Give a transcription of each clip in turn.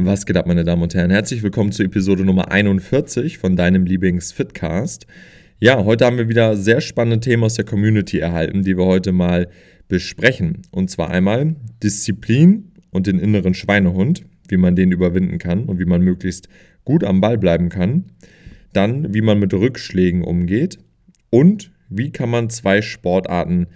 Was geht ab, meine Damen und Herren? Herzlich willkommen zur Episode Nummer 41 von deinem Lieblings-Fitcast. Ja, heute haben wir wieder sehr spannende Themen aus der Community erhalten, die wir heute mal besprechen. Und zwar einmal Disziplin und den inneren Schweinehund, wie man den überwinden kann und wie man möglichst gut am Ball bleiben kann. Dann, wie man mit Rückschlägen umgeht und wie kann man zwei Sportarten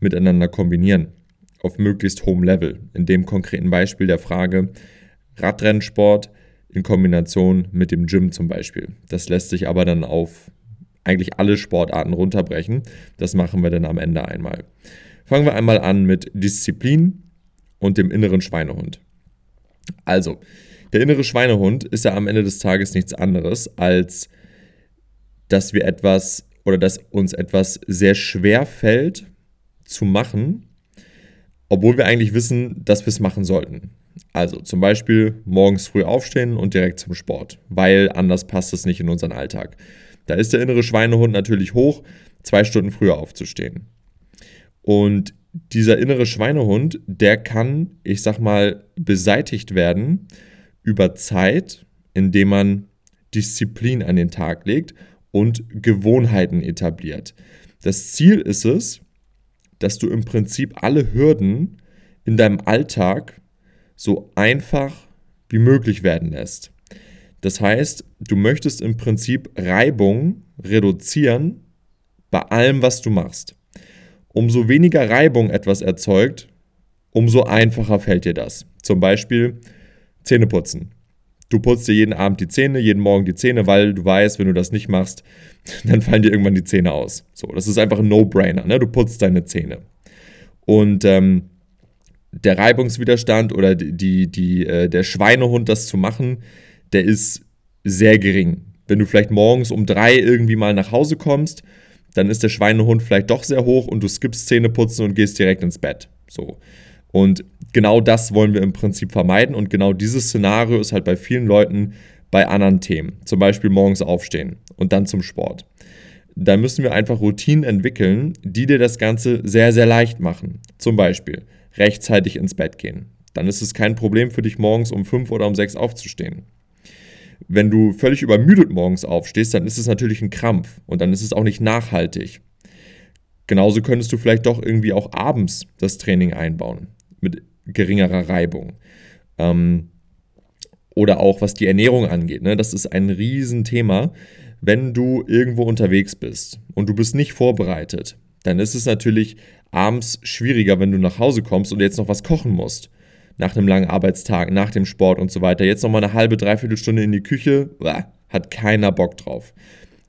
miteinander kombinieren auf möglichst hohem Level. In dem konkreten Beispiel der Frage, Radrennsport in Kombination mit dem Gym zum Beispiel. Das lässt sich aber dann auf eigentlich alle Sportarten runterbrechen. Das machen wir dann am Ende einmal. Fangen wir einmal an mit Disziplin und dem inneren Schweinehund. Also, der innere Schweinehund ist ja am Ende des Tages nichts anderes, als dass wir etwas oder dass uns etwas sehr schwer fällt zu machen, obwohl wir eigentlich wissen, dass wir es machen sollten. Also zum Beispiel morgens früh aufstehen und direkt zum Sport, weil anders passt es nicht in unseren Alltag. Da ist der innere Schweinehund natürlich hoch, zwei Stunden früher aufzustehen. Und dieser innere Schweinehund, der kann, ich sag mal, beseitigt werden über Zeit, indem man Disziplin an den Tag legt und Gewohnheiten etabliert. Das Ziel ist es, dass du im Prinzip alle Hürden in deinem Alltag so einfach wie möglich werden lässt. Das heißt, du möchtest im Prinzip Reibung reduzieren bei allem, was du machst. Umso weniger Reibung etwas erzeugt, umso einfacher fällt dir das. Zum Beispiel Zähne putzen. Du putzt dir jeden Abend die Zähne, jeden Morgen die Zähne, weil du weißt, wenn du das nicht machst, dann fallen dir irgendwann die Zähne aus. So, das ist einfach ein No-Brainer. Ne? Du putzt deine Zähne. Und ähm, der Reibungswiderstand oder die, die, äh, der Schweinehund, das zu machen, der ist sehr gering. Wenn du vielleicht morgens um drei irgendwie mal nach Hause kommst, dann ist der Schweinehund vielleicht doch sehr hoch und du skippst Zähneputzen und gehst direkt ins Bett. So. Und genau das wollen wir im Prinzip vermeiden. Und genau dieses Szenario ist halt bei vielen Leuten bei anderen Themen. Zum Beispiel morgens aufstehen und dann zum Sport. Da müssen wir einfach Routinen entwickeln, die dir das Ganze sehr, sehr leicht machen. Zum Beispiel rechtzeitig ins Bett gehen. Dann ist es kein Problem für dich, morgens um fünf oder um sechs aufzustehen. Wenn du völlig übermüdet morgens aufstehst, dann ist es natürlich ein Krampf und dann ist es auch nicht nachhaltig. Genauso könntest du vielleicht doch irgendwie auch abends das Training einbauen mit geringerer Reibung. Ähm, oder auch was die Ernährung angeht. Ne? Das ist ein Riesenthema. Wenn du irgendwo unterwegs bist und du bist nicht vorbereitet, dann ist es natürlich abends schwieriger, wenn du nach Hause kommst und jetzt noch was kochen musst. Nach einem langen Arbeitstag, nach dem Sport und so weiter. Jetzt noch mal eine halbe, dreiviertel Stunde in die Küche, hat keiner Bock drauf.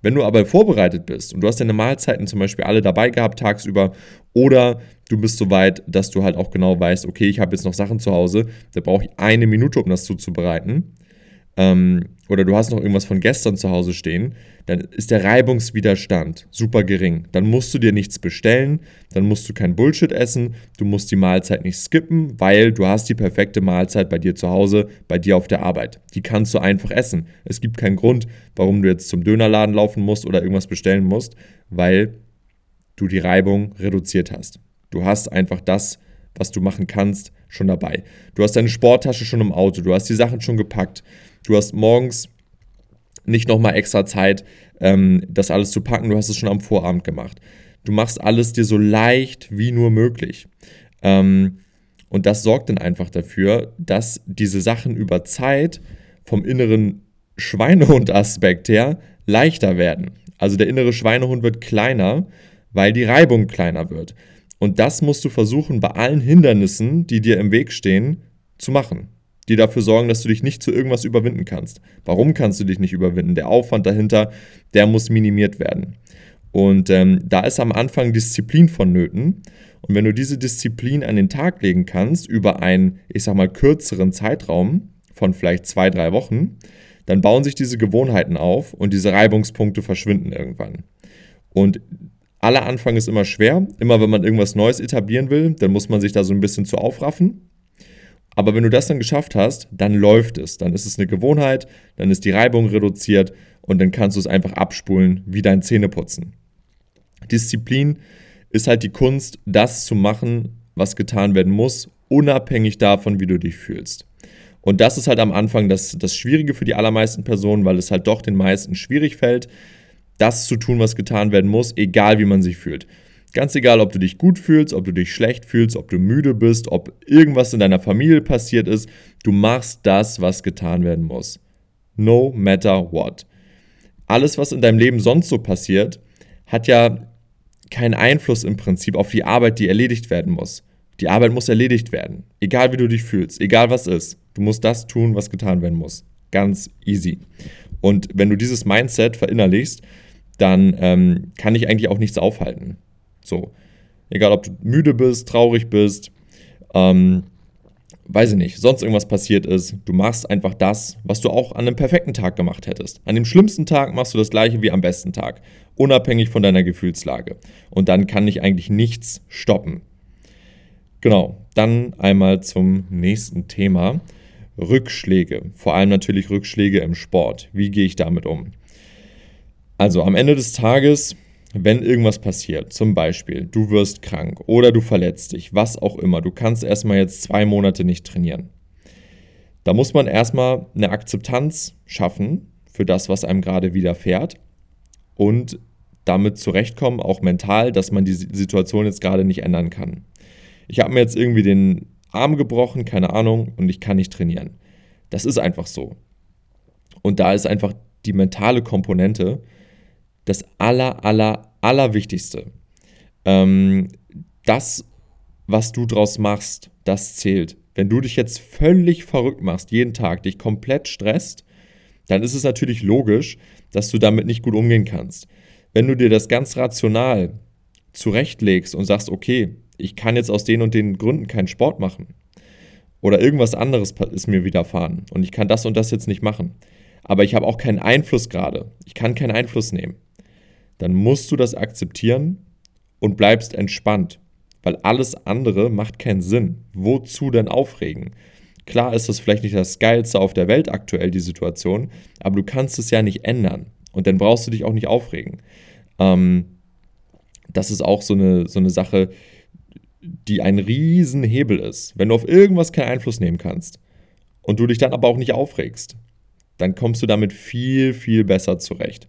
Wenn du aber vorbereitet bist und du hast deine Mahlzeiten zum Beispiel alle dabei gehabt tagsüber oder du bist so weit, dass du halt auch genau weißt, okay, ich habe jetzt noch Sachen zu Hause, da brauche ich eine Minute, um das zuzubereiten, ähm, oder du hast noch irgendwas von gestern zu Hause stehen, dann ist der Reibungswiderstand super gering. Dann musst du dir nichts bestellen, dann musst du kein Bullshit essen, du musst die Mahlzeit nicht skippen, weil du hast die perfekte Mahlzeit bei dir zu Hause, bei dir auf der Arbeit. Die kannst du einfach essen. Es gibt keinen Grund, warum du jetzt zum Dönerladen laufen musst oder irgendwas bestellen musst, weil du die Reibung reduziert hast. Du hast einfach das, was du machen kannst, schon dabei. Du hast deine Sporttasche schon im Auto, du hast die Sachen schon gepackt. Du hast morgens nicht nochmal extra Zeit, ähm, das alles zu packen. Du hast es schon am Vorabend gemacht. Du machst alles dir so leicht wie nur möglich. Ähm, und das sorgt dann einfach dafür, dass diese Sachen über Zeit vom inneren Schweinehund-Aspekt her leichter werden. Also der innere Schweinehund wird kleiner, weil die Reibung kleiner wird. Und das musst du versuchen, bei allen Hindernissen, die dir im Weg stehen, zu machen die dafür sorgen, dass du dich nicht zu irgendwas überwinden kannst. Warum kannst du dich nicht überwinden? Der Aufwand dahinter, der muss minimiert werden. Und ähm, da ist am Anfang Disziplin vonnöten. Und wenn du diese Disziplin an den Tag legen kannst, über einen, ich sag mal, kürzeren Zeitraum von vielleicht zwei, drei Wochen, dann bauen sich diese Gewohnheiten auf und diese Reibungspunkte verschwinden irgendwann. Und aller Anfang ist immer schwer. Immer wenn man irgendwas Neues etablieren will, dann muss man sich da so ein bisschen zu aufraffen. Aber wenn du das dann geschafft hast, dann läuft es. Dann ist es eine Gewohnheit, dann ist die Reibung reduziert und dann kannst du es einfach abspulen wie dein Zähneputzen. Disziplin ist halt die Kunst, das zu machen, was getan werden muss, unabhängig davon, wie du dich fühlst. Und das ist halt am Anfang das, das Schwierige für die allermeisten Personen, weil es halt doch den meisten schwierig fällt, das zu tun, was getan werden muss, egal wie man sich fühlt. Ganz egal, ob du dich gut fühlst, ob du dich schlecht fühlst, ob du müde bist, ob irgendwas in deiner Familie passiert ist, du machst das, was getan werden muss. No matter what. Alles, was in deinem Leben sonst so passiert, hat ja keinen Einfluss im Prinzip auf die Arbeit, die erledigt werden muss. Die Arbeit muss erledigt werden. Egal wie du dich fühlst, egal was ist. Du musst das tun, was getan werden muss. Ganz easy. Und wenn du dieses Mindset verinnerlichst, dann ähm, kann dich eigentlich auch nichts aufhalten. So. Egal, ob du müde bist, traurig bist, ähm, weiß ich nicht, sonst irgendwas passiert ist, du machst einfach das, was du auch an einem perfekten Tag gemacht hättest. An dem schlimmsten Tag machst du das gleiche wie am besten Tag, unabhängig von deiner Gefühlslage. Und dann kann dich eigentlich nichts stoppen. Genau, dann einmal zum nächsten Thema. Rückschläge, vor allem natürlich Rückschläge im Sport. Wie gehe ich damit um? Also am Ende des Tages wenn irgendwas passiert, zum Beispiel du wirst krank oder du verletzt dich, was auch immer, du kannst erstmal jetzt zwei Monate nicht trainieren. Da muss man erstmal eine Akzeptanz schaffen für das, was einem gerade widerfährt und damit zurechtkommen, auch mental, dass man die Situation jetzt gerade nicht ändern kann. Ich habe mir jetzt irgendwie den Arm gebrochen, keine Ahnung, und ich kann nicht trainieren. Das ist einfach so. Und da ist einfach die mentale Komponente, das aller, aller, allerwichtigste. Ähm, das, was du draus machst, das zählt. Wenn du dich jetzt völlig verrückt machst, jeden Tag, dich komplett stresst, dann ist es natürlich logisch, dass du damit nicht gut umgehen kannst. Wenn du dir das ganz rational zurechtlegst und sagst, okay, ich kann jetzt aus den und den Gründen keinen Sport machen oder irgendwas anderes ist mir widerfahren und ich kann das und das jetzt nicht machen, aber ich habe auch keinen Einfluss gerade, ich kann keinen Einfluss nehmen, dann musst du das akzeptieren und bleibst entspannt, weil alles andere macht keinen Sinn. Wozu denn aufregen? Klar ist das vielleicht nicht das Geilste auf der Welt aktuell, die Situation, aber du kannst es ja nicht ändern und dann brauchst du dich auch nicht aufregen. Ähm, das ist auch so eine, so eine Sache, die ein Riesenhebel ist. Wenn du auf irgendwas keinen Einfluss nehmen kannst und du dich dann aber auch nicht aufregst, dann kommst du damit viel, viel besser zurecht.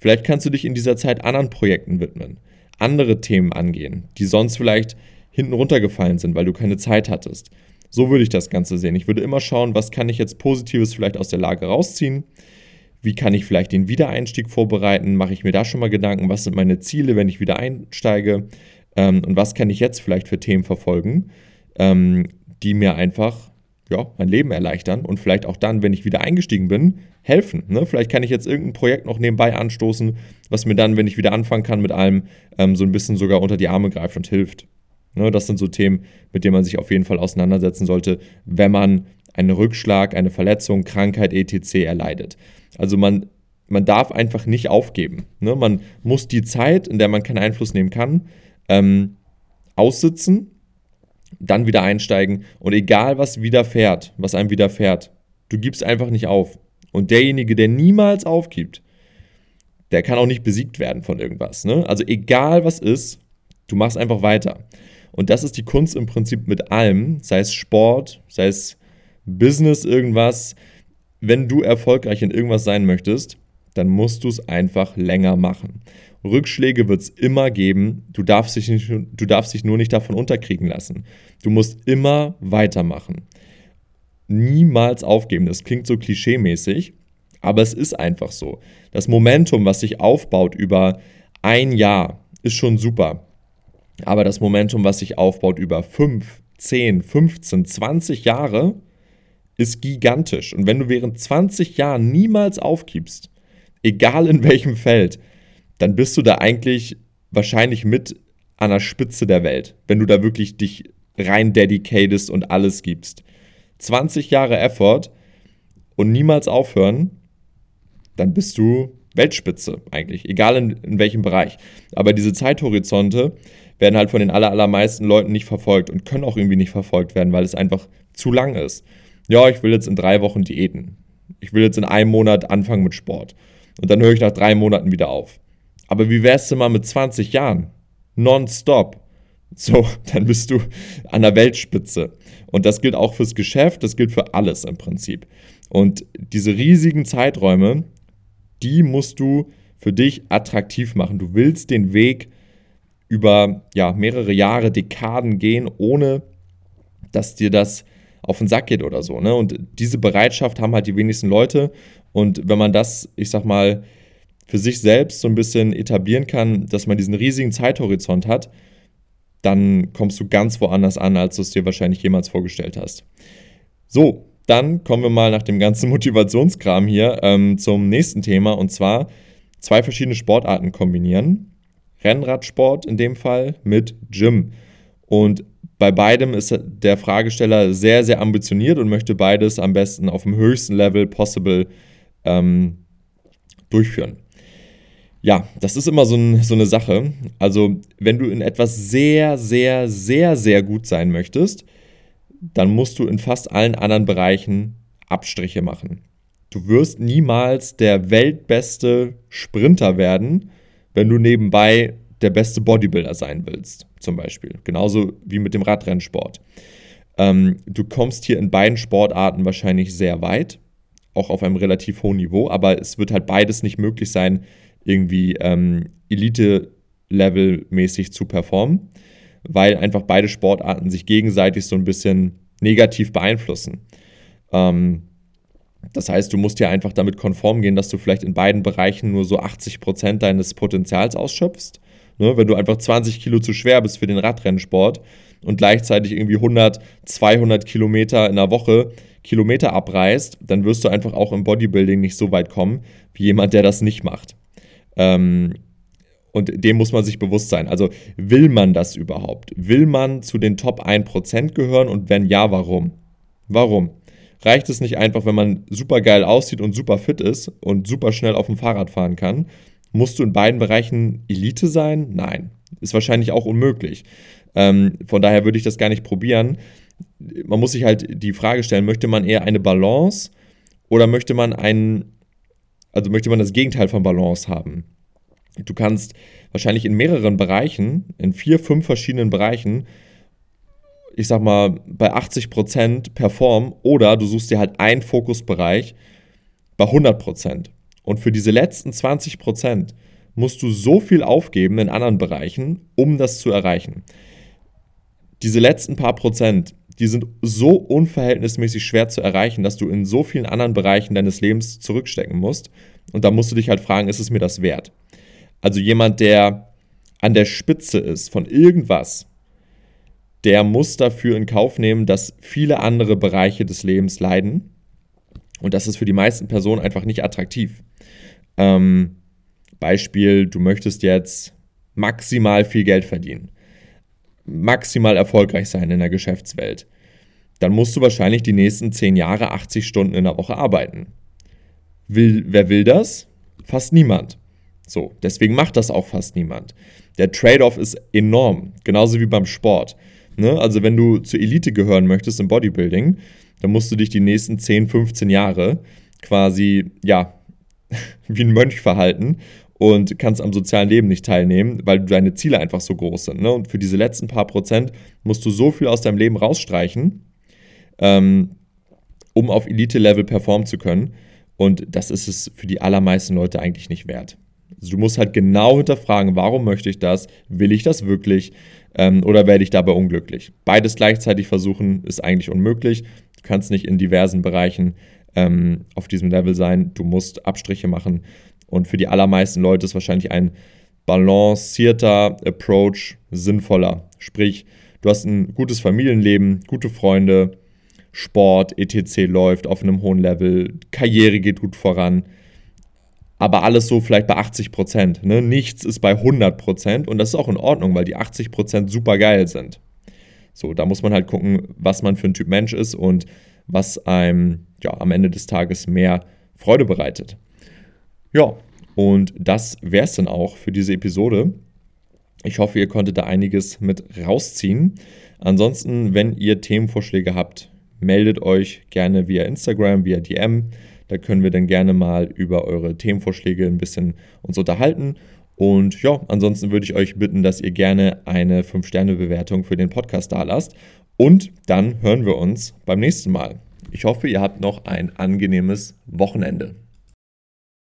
Vielleicht kannst du dich in dieser Zeit anderen Projekten widmen, andere Themen angehen, die sonst vielleicht hinten runtergefallen sind, weil du keine Zeit hattest. So würde ich das Ganze sehen. Ich würde immer schauen, was kann ich jetzt Positives vielleicht aus der Lage rausziehen? Wie kann ich vielleicht den Wiedereinstieg vorbereiten? Mache ich mir da schon mal Gedanken? Was sind meine Ziele, wenn ich wieder einsteige? Ähm, und was kann ich jetzt vielleicht für Themen verfolgen, ähm, die mir einfach ja, mein Leben erleichtern und vielleicht auch dann, wenn ich wieder eingestiegen bin, helfen. Ne? Vielleicht kann ich jetzt irgendein Projekt noch nebenbei anstoßen, was mir dann, wenn ich wieder anfangen kann mit allem, ähm, so ein bisschen sogar unter die Arme greift und hilft. Ne? Das sind so Themen, mit denen man sich auf jeden Fall auseinandersetzen sollte, wenn man einen Rückschlag, eine Verletzung, Krankheit etc. erleidet. Also man, man darf einfach nicht aufgeben. Ne? Man muss die Zeit, in der man keinen Einfluss nehmen kann, ähm, aussitzen, dann wieder einsteigen und egal was widerfährt, was einem widerfährt, du gibst einfach nicht auf. Und derjenige, der niemals aufgibt, der kann auch nicht besiegt werden von irgendwas. Ne? Also egal was ist, du machst einfach weiter. Und das ist die Kunst im Prinzip mit allem, sei es Sport, sei es Business, irgendwas. Wenn du erfolgreich in irgendwas sein möchtest, dann musst du es einfach länger machen. Rückschläge wird es immer geben. Du darfst, dich nicht, du darfst dich nur nicht davon unterkriegen lassen. Du musst immer weitermachen niemals aufgeben. Das klingt so klischeemäßig, aber es ist einfach so. Das Momentum, was sich aufbaut über ein Jahr, ist schon super. Aber das Momentum, was sich aufbaut über 5, 10, 15, 20 Jahre, ist gigantisch. Und wenn du während 20 Jahren niemals aufgibst, egal in welchem Feld, dann bist du da eigentlich wahrscheinlich mit an der Spitze der Welt, wenn du da wirklich dich rein dedicatest und alles gibst. 20 Jahre Effort und niemals aufhören, dann bist du Weltspitze eigentlich, egal in, in welchem Bereich. Aber diese Zeithorizonte werden halt von den aller, allermeisten Leuten nicht verfolgt und können auch irgendwie nicht verfolgt werden, weil es einfach zu lang ist. Ja, ich will jetzt in drei Wochen Diäten. Ich will jetzt in einem Monat anfangen mit Sport. Und dann höre ich nach drei Monaten wieder auf. Aber wie wär's denn mal mit 20 Jahren? Nonstop. So, dann bist du an der Weltspitze. Und das gilt auch fürs Geschäft, das gilt für alles im Prinzip. Und diese riesigen Zeiträume, die musst du für dich attraktiv machen. Du willst den Weg über ja, mehrere Jahre, Dekaden gehen, ohne dass dir das auf den Sack geht oder so. Ne? Und diese Bereitschaft haben halt die wenigsten Leute. Und wenn man das, ich sag mal, für sich selbst so ein bisschen etablieren kann, dass man diesen riesigen Zeithorizont hat, dann kommst du ganz woanders an, als du es dir wahrscheinlich jemals vorgestellt hast. So, dann kommen wir mal nach dem ganzen Motivationskram hier ähm, zum nächsten Thema und zwar zwei verschiedene Sportarten kombinieren. Rennradsport in dem Fall mit Gym. Und bei beidem ist der Fragesteller sehr, sehr ambitioniert und möchte beides am besten auf dem höchsten Level possible ähm, durchführen. Ja, das ist immer so, ein, so eine Sache. Also, wenn du in etwas sehr, sehr, sehr, sehr gut sein möchtest, dann musst du in fast allen anderen Bereichen Abstriche machen. Du wirst niemals der weltbeste Sprinter werden, wenn du nebenbei der beste Bodybuilder sein willst, zum Beispiel. Genauso wie mit dem Radrennsport. Ähm, du kommst hier in beiden Sportarten wahrscheinlich sehr weit, auch auf einem relativ hohen Niveau, aber es wird halt beides nicht möglich sein, irgendwie ähm, Elite-Level-mäßig zu performen, weil einfach beide Sportarten sich gegenseitig so ein bisschen negativ beeinflussen. Ähm, das heißt, du musst ja einfach damit konform gehen, dass du vielleicht in beiden Bereichen nur so 80 Prozent deines Potenzials ausschöpfst. Ne? Wenn du einfach 20 Kilo zu schwer bist für den Radrennsport und gleichzeitig irgendwie 100, 200 Kilometer in der Woche Kilometer abreißt, dann wirst du einfach auch im Bodybuilding nicht so weit kommen wie jemand, der das nicht macht. Ähm, und dem muss man sich bewusst sein. Also will man das überhaupt? Will man zu den Top 1% gehören und wenn ja, warum? Warum? Reicht es nicht einfach, wenn man super geil aussieht und super fit ist und super schnell auf dem Fahrrad fahren kann? Musst du in beiden Bereichen Elite sein? Nein. Ist wahrscheinlich auch unmöglich. Ähm, von daher würde ich das gar nicht probieren. Man muss sich halt die Frage stellen, möchte man eher eine Balance oder möchte man einen also möchte man das Gegenteil von Balance haben. Du kannst wahrscheinlich in mehreren Bereichen, in vier, fünf verschiedenen Bereichen, ich sag mal, bei 80% performen oder du suchst dir halt einen Fokusbereich bei 100%. Und für diese letzten 20% musst du so viel aufgeben in anderen Bereichen, um das zu erreichen. Diese letzten paar Prozent, die sind so unverhältnismäßig schwer zu erreichen, dass du in so vielen anderen Bereichen deines Lebens zurückstecken musst. Und da musst du dich halt fragen, ist es mir das wert? Also jemand, der an der Spitze ist von irgendwas, der muss dafür in Kauf nehmen, dass viele andere Bereiche des Lebens leiden. Und das ist für die meisten Personen einfach nicht attraktiv. Ähm, Beispiel, du möchtest jetzt maximal viel Geld verdienen maximal erfolgreich sein in der Geschäftswelt, dann musst du wahrscheinlich die nächsten 10 Jahre 80 Stunden in der Woche arbeiten. Will, wer will das? Fast niemand. So, deswegen macht das auch fast niemand. Der Trade-off ist enorm, genauso wie beim Sport. Ne? Also wenn du zur Elite gehören möchtest im Bodybuilding, dann musst du dich die nächsten 10, 15 Jahre quasi, ja, wie ein Mönch verhalten und kannst am sozialen Leben nicht teilnehmen, weil deine Ziele einfach so groß sind. Ne? Und für diese letzten paar Prozent musst du so viel aus deinem Leben rausstreichen, ähm, um auf Elite-Level performen zu können. Und das ist es für die allermeisten Leute eigentlich nicht wert. Also du musst halt genau hinterfragen, warum möchte ich das? Will ich das wirklich? Ähm, oder werde ich dabei unglücklich? Beides gleichzeitig versuchen ist eigentlich unmöglich. Du kannst nicht in diversen Bereichen ähm, auf diesem Level sein. Du musst Abstriche machen und für die allermeisten Leute ist wahrscheinlich ein balancierter Approach sinnvoller. Sprich, du hast ein gutes Familienleben, gute Freunde, Sport, etc. läuft auf einem hohen Level, Karriere geht gut voran. Aber alles so vielleicht bei 80 Prozent. Ne? Nichts ist bei 100 Prozent und das ist auch in Ordnung, weil die 80 Prozent super geil sind. So, da muss man halt gucken, was man für ein Typ Mensch ist und was einem ja, am Ende des Tages mehr Freude bereitet. Ja, und das wäre es dann auch für diese Episode. Ich hoffe, ihr konntet da einiges mit rausziehen. Ansonsten, wenn ihr Themenvorschläge habt, meldet euch gerne via Instagram, via DM. Da können wir dann gerne mal über eure Themenvorschläge ein bisschen uns unterhalten. Und ja, ansonsten würde ich euch bitten, dass ihr gerne eine 5-Sterne-Bewertung für den Podcast da lasst Und dann hören wir uns beim nächsten Mal. Ich hoffe, ihr habt noch ein angenehmes Wochenende.